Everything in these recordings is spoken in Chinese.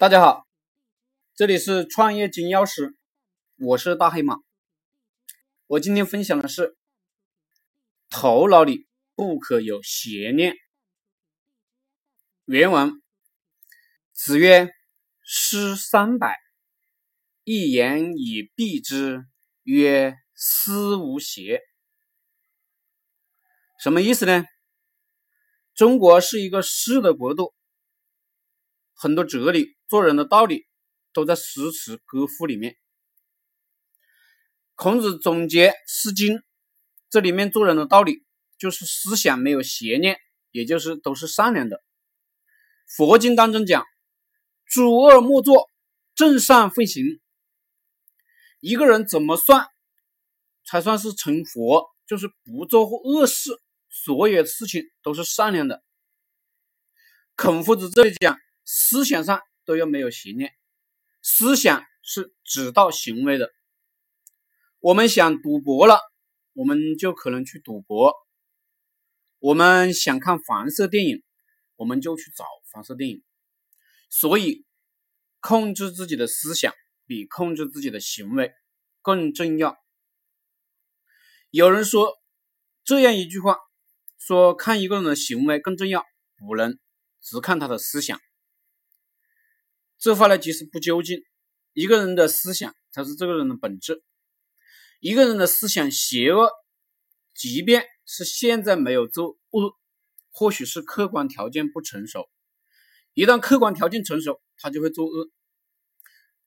大家好，这里是创业金钥匙，我是大黑马。我今天分享的是头脑里不可有邪念。原文：子曰：“诗三百，一言以蔽之，曰思无邪。”什么意思呢？中国是一个诗的国度。很多哲理、做人的道理都在诗词歌赋里面。孔子总结《诗经》，这里面做人的道理就是思想没有邪念，也就是都是善良的。佛经当中讲：“诸恶莫作，正善奉行。”一个人怎么算才算是成佛？就是不做恶事，所有事情都是善良的。孔夫子这里讲。思想上都要没有邪念，思想是指导行为的。我们想赌博了，我们就可能去赌博；我们想看黄色电影，我们就去找黄色电影。所以，控制自己的思想比控制自己的行为更重要。有人说这样一句话：说看一个人的行为更重要，不能只看他的思想。这话呢，其实不究竟。一个人的思想才是这个人的本质。一个人的思想邪恶，即便是现在没有做恶，或许是客观条件不成熟。一旦客观条件成熟，他就会作恶。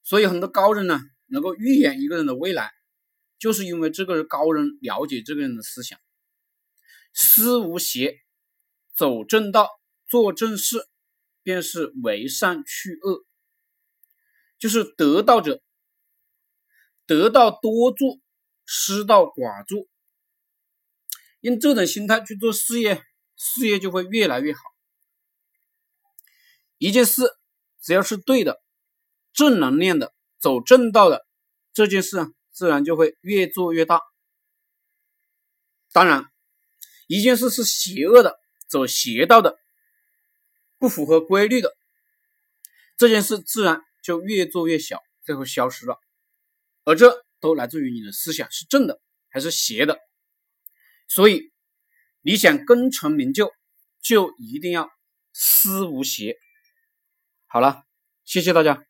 所以很多高人呢，能够预言一个人的未来，就是因为这个高人了解这个人的思想。思无邪，走正道，做正事，便是为善去恶。就是得道者，得道多做，失道寡做。用这种心态去做事业，事业就会越来越好。一件事只要是对的、正能量的、走正道的，这件事自然就会越做越大。当然，一件事是邪恶的、走邪道的、不符合规律的，这件事自然。就越做越小，最后消失了，而这都来自于你的思想是正的还是邪的。所以，你想功成名就，就一定要思无邪。好了，谢谢大家。